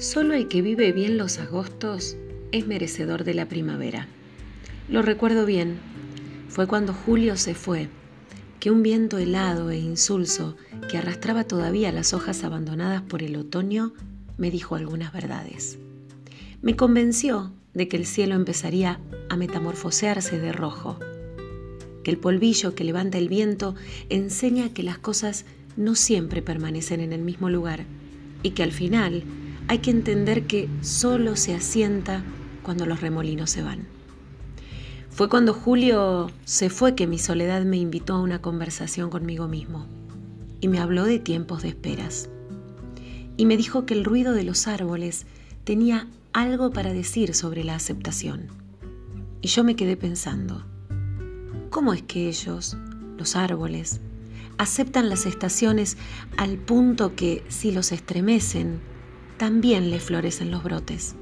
Solo el que vive bien los agostos es merecedor de la primavera. Lo recuerdo bien. Fue cuando Julio se fue, que un viento helado e insulso que arrastraba todavía las hojas abandonadas por el otoño me dijo algunas verdades. Me convenció de que el cielo empezaría a metamorfosearse de rojo, que el polvillo que levanta el viento enseña que las cosas no siempre permanecen en el mismo lugar y que al final hay que entender que solo se asienta cuando los remolinos se van. Fue cuando Julio se fue que mi soledad me invitó a una conversación conmigo mismo y me habló de tiempos de esperas. Y me dijo que el ruido de los árboles tenía algo para decir sobre la aceptación. Y yo me quedé pensando, ¿cómo es que ellos, los árboles, aceptan las estaciones al punto que si los estremecen, también le florecen los brotes?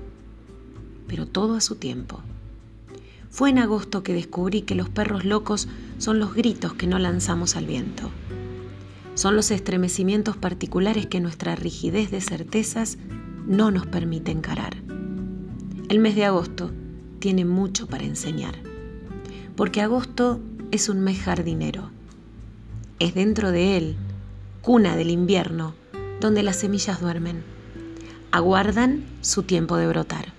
Pero todo a su tiempo. Fue en agosto que descubrí que los perros locos son los gritos que no lanzamos al viento. Son los estremecimientos particulares que nuestra rigidez de certezas no nos permite encarar. El mes de agosto tiene mucho para enseñar, porque agosto es un mes jardinero. Es dentro de él, cuna del invierno, donde las semillas duermen. Aguardan su tiempo de brotar.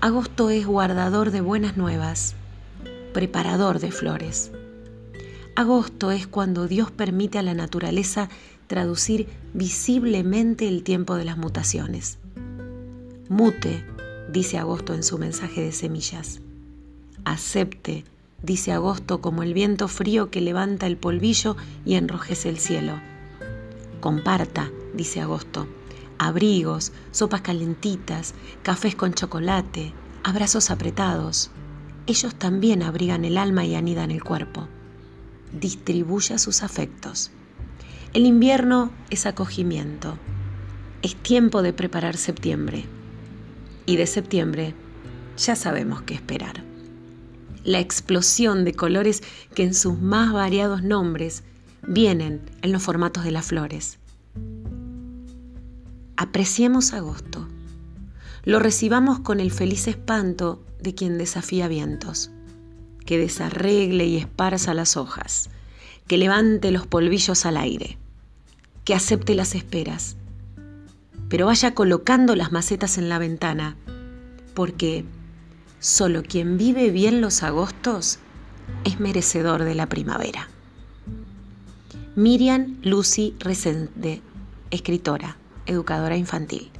Agosto es guardador de buenas nuevas, preparador de flores. Agosto es cuando Dios permite a la naturaleza traducir visiblemente el tiempo de las mutaciones. Mute, dice Agosto en su mensaje de semillas. Acepte, dice Agosto como el viento frío que levanta el polvillo y enrojece el cielo. Comparta, dice Agosto, abrigos, sopas calentitas, cafés con chocolate, abrazos apretados. Ellos también abrigan el alma y anidan el cuerpo. Distribuya sus afectos. El invierno es acogimiento. Es tiempo de preparar septiembre. Y de septiembre ya sabemos qué esperar. La explosión de colores que en sus más variados nombres vienen en los formatos de las flores Apreciemos agosto. Lo recibamos con el feliz espanto de quien desafía vientos, que desarregle y esparza las hojas, que levante los polvillos al aire, que acepte las esperas, pero vaya colocando las macetas en la ventana, porque solo quien vive bien los agostos es merecedor de la primavera. Miriam Lucy Resende, escritora educadora infantil.